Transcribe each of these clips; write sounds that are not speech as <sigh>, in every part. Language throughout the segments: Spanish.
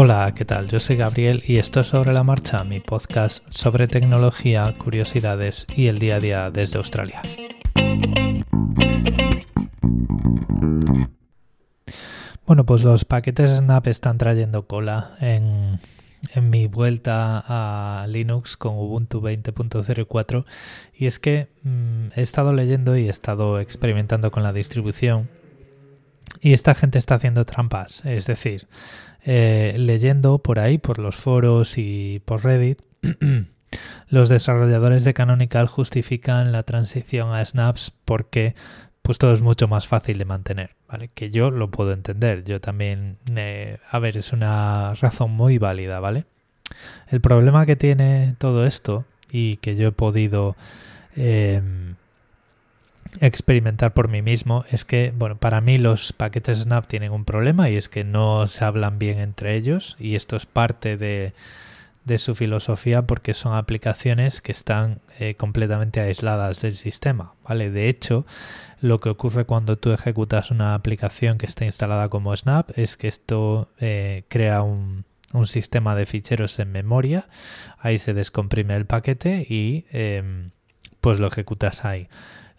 Hola, ¿qué tal? Yo soy Gabriel y esto es Sobre la Marcha, mi podcast sobre tecnología, curiosidades y el día a día desde Australia. Bueno, pues los paquetes Snap están trayendo cola en, mi vuelta a Linux con Ubuntu 20.04 y es que mm, he estado leyendo y he estado experimentando con la distribución y esta gente está haciendo trampas, es decir, eh, leyendo por ahí, por los foros y por Reddit, <clears throat> los desarrolladores de Canonical justifican la transición a Snaps porque pues todo es mucho más fácil de mantener, ¿vale? Que yo lo puedo entender, yo también, eh, a ver, es una razón muy válida, ¿vale? El problema que tiene todo esto y que yo he podido em, experimentar por mí mismo es que, bueno, para mí los paquetes Snap tienen un problema y es que no se hablan bien entre ellos y esto es parte de, su filosofía porque son aplicaciones que están eh, completamente aisladas del sistema, ¿vale? De hecho, lo que ocurre cuando tú ejecutas una aplicación que está instalada como Snap es que esto eh, crea un, sistema de ficheros en memoria, ahí se descomprime el paquete y em, pues lo ejecutas ahí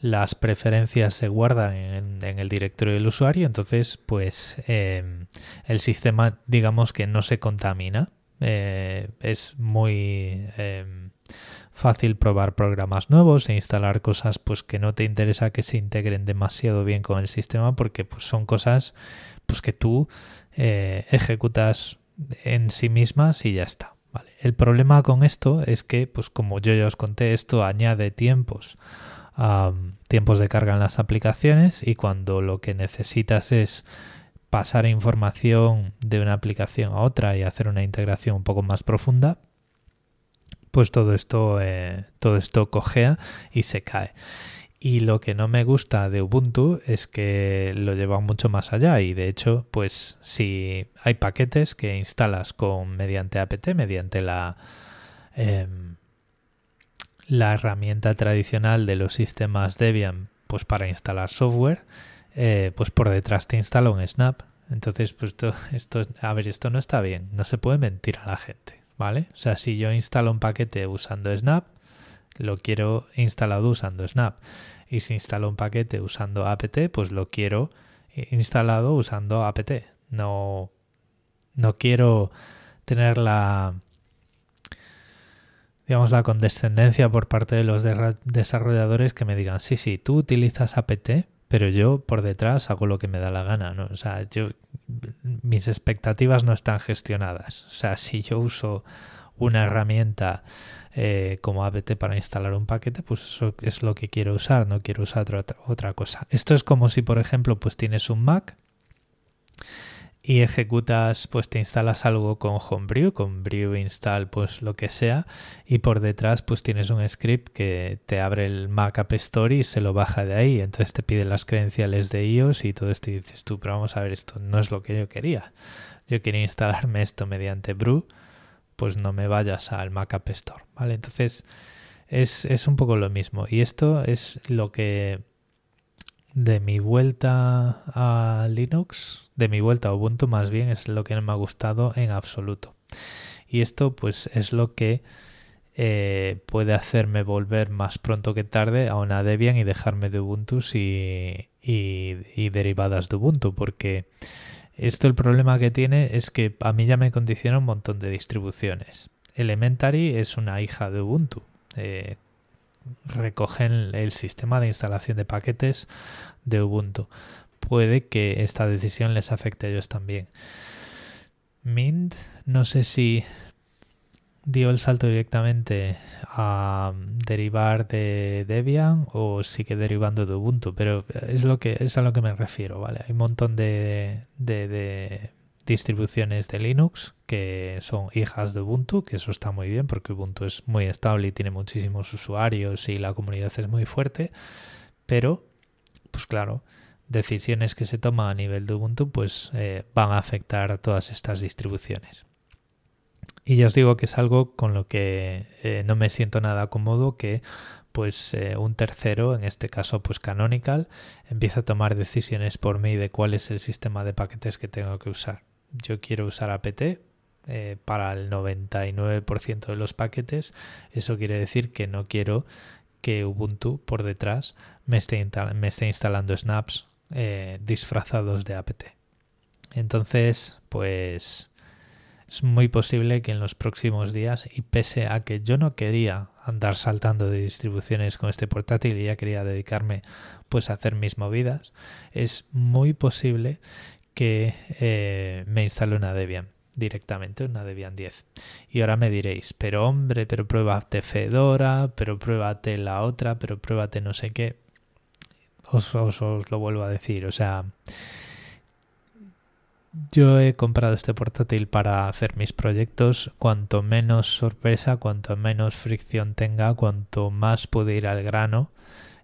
las preferencias se guardan en, el directorio del usuario, entonces pues em, el sistema digamos que no se contamina. Eh, es muy em, fácil probar programas nuevos e instalar cosas pues que no te interesa que se integren demasiado bien con el sistema porque pues son cosas pues que tú eh, ejecutas en sí mismas y ya está. El problema con esto es que pues como yo ya os conté esto añade tiempos tiempos de carga en las aplicaciones y cuando lo que necesitas es pasar información de una aplicación a otra y hacer una integración un poco más profunda, pues todo esto, eh, todo esto cojea y se cae. Y lo que no me gusta de Ubuntu es que lo lleva mucho más allá y de hecho, pues si hay paquetes que instalas con mediante apt, mediante la em, la herramienta tradicional de los sistemas Debian pues para instalar software, eh, pues por detrás te instala un Snap. Entonces, pues esto, esto, a ver, esto no está bien, no se puede mentir a la gente, ¿vale? O sea, si yo instalo un paquete usando Snap, lo quiero instalado usando Snap. Y si instalo un paquete usando apt, pues lo quiero instalado usando apt. No, no quiero tener la, digamos, la condescendencia por parte de los desarrolladores que me digan, sí, sí, tú utilizas apt, pero yo por detrás hago lo que me da la gana, ¿no? O sea, yo, mis expectativas no están gestionadas. O sea, si yo uso una herramienta eh, como apt para instalar un paquete, pues eso es lo que quiero usar, no quiero usar otra, otra cosa. Esto es como si, por ejemplo, pues tienes un Mac y ejecutas, pues te instalas algo con Homebrew, con Brew install, pues lo que sea, y por detrás pues tienes un script que te abre el Mac Store y se lo baja de ahí, entonces te pide las credenciales de iOS y todo esto y dices tú, pero vamos a ver, esto no es lo que yo quería. Yo quería instalarme esto mediante Brew, pues no me vayas al Mac Store, ¿vale? Entonces es, es un poco lo mismo y esto es lo que de mi vuelta a Linux, de mi vuelta a Ubuntu más bien, es lo que no me ha gustado en absoluto. Y esto pues es lo que eh, puede hacerme volver más pronto que tarde a una Debian y dejarme de Ubuntu y, y, derivadas de Ubuntu, porque esto el problema que tiene es que a mí ya me condiciona un montón de distribuciones. Elementary es una hija de Ubuntu. Eh, recogen el sistema de instalación de paquetes de Ubuntu. Puede que esta decisión les afecte a ellos también. Mint, no sé si dio el salto directamente a derivar de Debian o sigue derivando de Ubuntu, pero es lo que es a lo que me refiero, ¿vale? Hay un montón de, de distribuciones de Linux que son hijas de Ubuntu, que eso está muy bien porque Ubuntu es muy estable y tiene muchísimos usuarios y la comunidad es muy fuerte, pero pues claro, decisiones que se toman a nivel de Ubuntu pues eh, van a afectar a todas estas distribuciones. Y ya os digo que es algo con lo que eh, no me siento nada cómodo que pues eh, un tercero, en este caso pues Canonical, empieza a tomar decisiones por mí de cuál es el sistema de paquetes que tengo que usar yo quiero usar apt, eh, para el 99% de los paquetes, eso quiere decir que no quiero que Ubuntu por detrás me esté, me esté instalando snaps eh, disfrazados de apt. Entonces, pues es muy posible que en los próximos días, y pese a que yo no quería andar saltando de distribuciones con este portátil y ya quería dedicarme pues a hacer mis movidas, es muy posible que eh, me instale una Debian directamente, una Debian 10. Y ahora me diréis, pero hombre, pero pruébate Fedora, pero pruébate la otra, pero pruébate no sé qué. Os, lo vuelvo a decir, o sea, yo he comprado este portátil para hacer mis proyectos. Cuanto menos sorpresa, cuanto menos fricción tenga, cuanto más pueda ir al grano,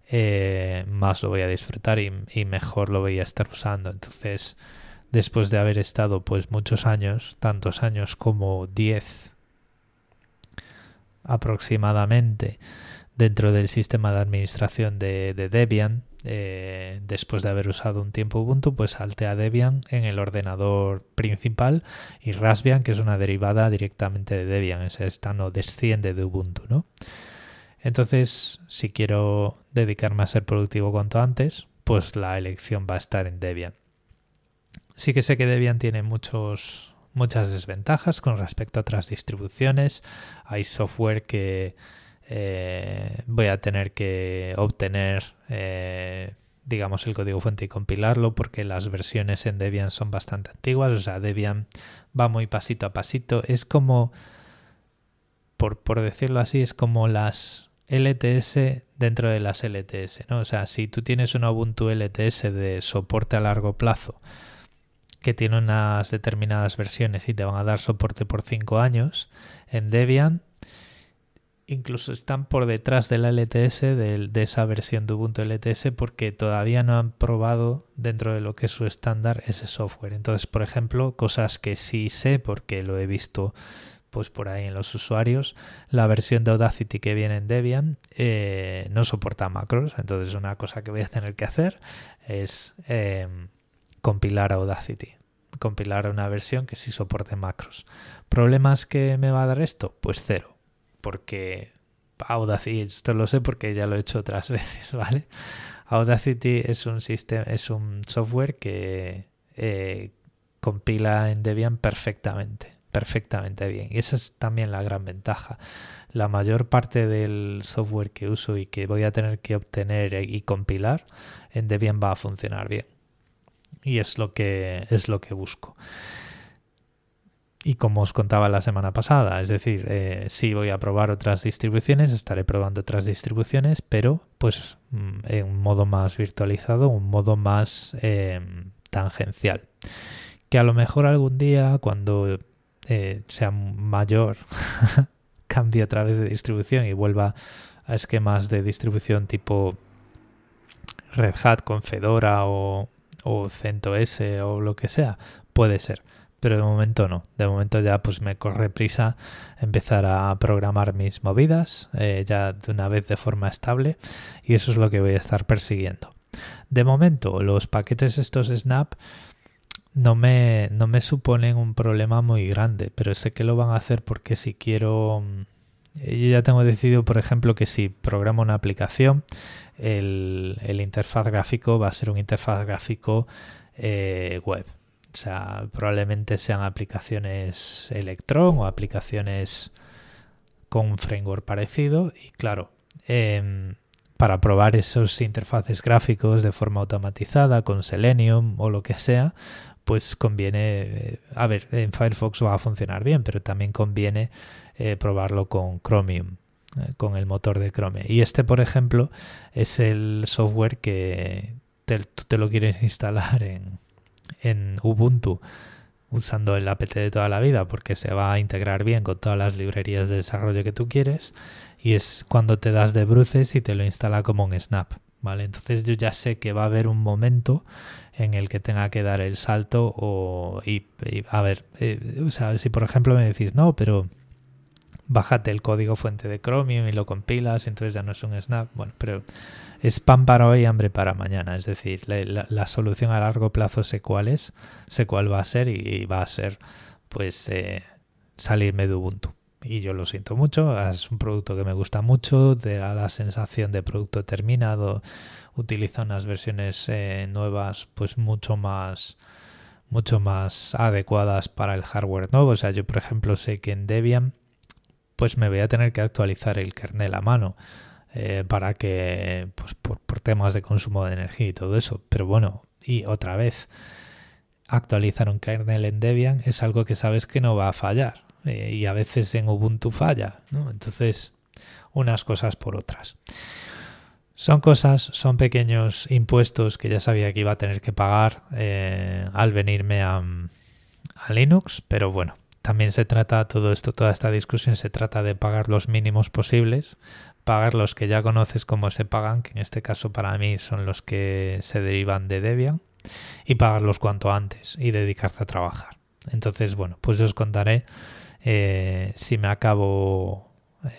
eh, más lo voy a disfrutar y, y, mejor lo voy a estar usando. Entonces, después de haber estado pues muchos años, tantos años como 10 aproximadamente, dentro del sistema de administración de, de Debian, eh, después de haber usado un tiempo Ubuntu, pues salte Debian en el ordenador principal y Raspbian, que es una derivada directamente de Debian, esta no desciende de Ubuntu, ¿no? Entonces, si quiero dedicarme a ser productivo cuanto antes, pues la elección va a estar en Debian. Sí que sé que Debian tiene muchos, muchas desventajas con respecto a otras distribuciones. Hay software que eh, voy a tener que obtener, eh, digamos, el código fuente y compilarlo porque las versiones en Debian son bastante antiguas. O sea, Debian va muy pasito a pasito. Es como, por, por decirlo así, es como las LTS dentro de las LTS, ¿no? O sea, si tú tienes una Ubuntu LTS de soporte a largo plazo que tiene unas determinadas versiones y te van a dar soporte por 5 años, en Debian incluso están por detrás de la LTS, de, esa versión de Ubuntu LTS, porque todavía no han probado dentro de lo que es su estándar ese software. Entonces, por ejemplo, cosas que sí sé porque lo he visto pues por ahí en los usuarios, la versión de Audacity que viene en Debian eh, no soporta macros. Entonces, una cosa que voy a tener que hacer es eh, compilar Audacity compilar una versión que sí soporte macros. ¿Problemas que me va a dar esto? Pues cero porque Audacity, esto lo sé porque ya lo he hecho otras <laughs> veces, ¿vale? Audacity es un sistema, es un software que eh, compila en Debian perfectamente, perfectamente bien. Y esa es también la gran ventaja. La mayor parte del software que uso y que voy a tener que obtener y compilar en Debian va a funcionar bien. Y es lo que es lo que busco. Y como os contaba la semana pasada, es decir, eh, si voy a probar otras distribuciones, estaré probando otras distribuciones, pero pues mm, en un modo más virtualizado, un modo más em, tangencial. Que a lo mejor algún día, cuando eh, sea mayor, <laughs> cambie otra vez de distribución y vuelva a esquemas de distribución tipo Red Hat con Fedora o, o CentOS o lo que sea, puede ser pero de momento no. De momento ya pues me corre prisa empezar a programar mis movidas eh, ya de una vez de forma estable y eso es lo que voy a estar persiguiendo. De momento los paquetes estos Snap no me, no me suponen un problema muy grande, pero sé que lo van a hacer porque si quiero... Eh, yo ya tengo decidido, por ejemplo, que si programo una aplicación, el, interfaz gráfico va a ser un interfaz gráfico eh, web. O sea, probablemente sean aplicaciones Electron o aplicaciones con un framework parecido. Y claro, em, para probar esos interfaces gráficos de forma automatizada con Selenium o lo que sea, pues conviene, eh, a ver, en Firefox va a funcionar bien, pero también conviene eh, probarlo con Chromium, eh, con el motor de Chrome. Y este, por ejemplo, es el software que tú te lo quieres <laughs> instalar en, en Ubuntu usando el apt de toda la vida porque se va a integrar bien con todas las librerías de desarrollo que tú quieres y es cuando te das de bruces y te lo instala como un snap, ¿vale? Entonces yo ya sé que va a haber un momento en el que tenga que dar el salto o y, a ver, eh, o sea, si por ejemplo me decís, no, pero bájate el código fuente de Chromium y lo compilas, entonces ya no es un snap, bueno, pero es pan para hoy, hambre para mañana. Es decir, la, solución a largo plazo sé cuál es, sé cuál va a ser y, va a ser, pues, eh, salirme de Ubuntu. Y yo lo siento mucho, es un producto que me gusta mucho, te da la sensación de producto terminado, utiliza unas versiones eh, nuevas pues mucho más mucho más adecuadas para el hardware nuevo. O sea, yo por ejemplo sé que en Debian pues me voy a tener que actualizar el kernel a mano eh, para que, pues por, temas de consumo de energía y todo eso. Pero bueno, y otra vez, actualizar un kernel en Debian es algo que sabes que no va a fallar. Eh, y a veces en Ubuntu falla, ¿no? Entonces, unas cosas por otras. Son cosas, son pequeños impuestos que ya sabía que iba a tener que pagar eh, al venirme a, a Linux, pero bueno, también se trata todo esto, toda esta discusión se trata de pagar los mínimos posibles, pagar los que ya conoces cómo se pagan, que en este caso para mí son los que se derivan de Debian, y pagarlos cuanto antes y dedicarse a trabajar. Entonces, bueno, pues os contaré eh, si me acabo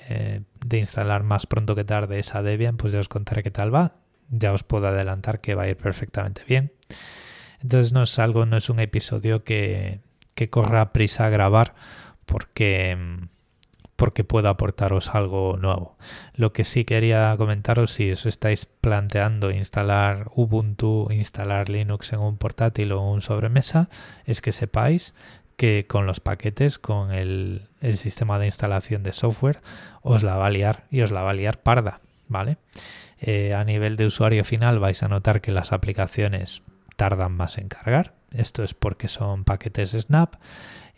eh, de instalar más pronto que tarde esa Debian, pues ya os contaré qué tal va. Ya os puedo adelantar que va a ir perfectamente bien. Entonces no es algo, no es un episodio que, que corra prisa a grabar porque, porque puedo aportaros algo nuevo. Lo que sí quería comentaros, si os estáis planteando instalar Ubuntu, instalar Linux en un portátil o un sobremesa, es que sepáis que con los paquetes, con el, sistema de instalación de software, os la va a liar y os la va a liar parda, ¿vale? Eh, a nivel de usuario final vais a notar que las aplicaciones tardan más en cargar, esto es porque son paquetes Snap.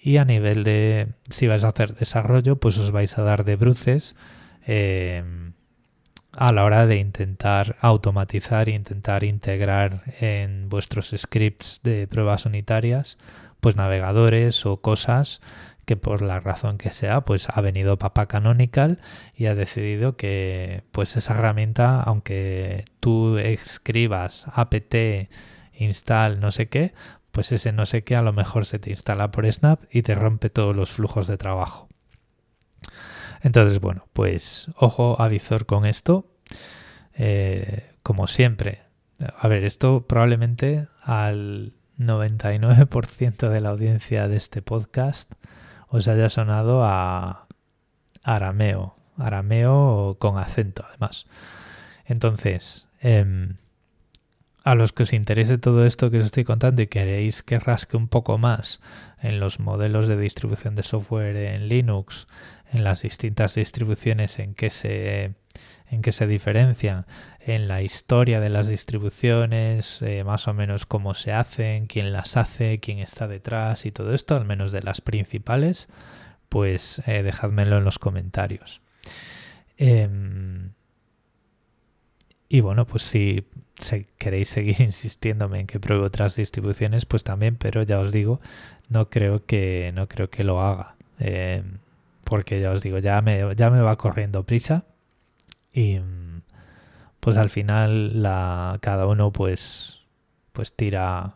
Y a nivel de, si vais a hacer desarrollo, pues os vais a dar de bruces eh, a la hora de intentar automatizar intentar integrar en vuestros scripts de pruebas unitarias, pues navegadores o cosas que por la razón que sea, pues ha venido Papa Canonical y ha decidido que pues esa herramienta, aunque tú escribas apt install no sé qué, pues ese no sé qué a lo mejor se te instala por Snap y te rompe todos los flujos de trabajo. Entonces, bueno, pues ojo avisor con esto. Eh, como siempre, a ver, esto probablemente al 99% de la audiencia de este podcast os haya sonado a arameo, arameo con acento además. Entonces, eh, a los que os interese todo esto que os estoy contando y queréis que rasque un poco más en los modelos de distribución de software en Linux, en las distintas distribuciones en que se en que se diferencian, en la historia de las distribuciones, eh, más o menos cómo se hacen, quién las hace, quién está detrás y todo esto, al menos de las principales, pues eh, en los comentarios. Em, y bueno, pues si, queréis seguir <laughs> insistiéndome en que pruebe otras distribuciones, pues también, pero ya os digo, no creo que, no creo que lo haga. Eh, porque ya os digo, ya me, ya me va corriendo prisa. Y pues al final cada uno pues, pues tira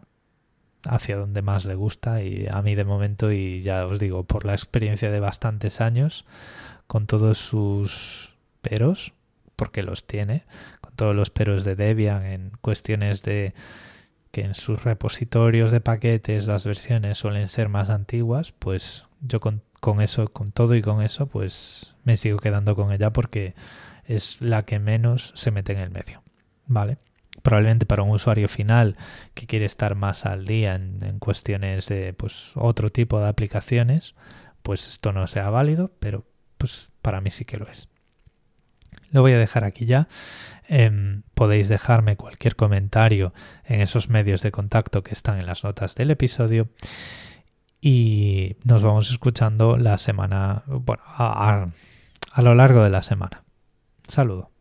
hacia donde más le gusta y a mí de momento y ya os digo por la experiencia de bastantes años con todos sus peros porque los tiene todos los peros de Debian en cuestiones de que en sus repositorios de paquetes las versiones suelen ser más antiguas, pues yo con, eso, con todo y con eso, pues me sigo quedando con ella porque es la que menos se mete en el medio. ¿Vale? Probablemente para un usuario final que quiere estar más al día en, en cuestiones de pues otro tipo de aplicaciones, pues esto no sea válido, pero pues para mí sí que lo es. Lo voy a dejar aquí ya. Em, podéis dejarme cualquier comentario en esos medios de contacto que están en las notas del episodio. Y nos vamos escuchando la semana, bueno, a, a lo largo de la semana. Saludo.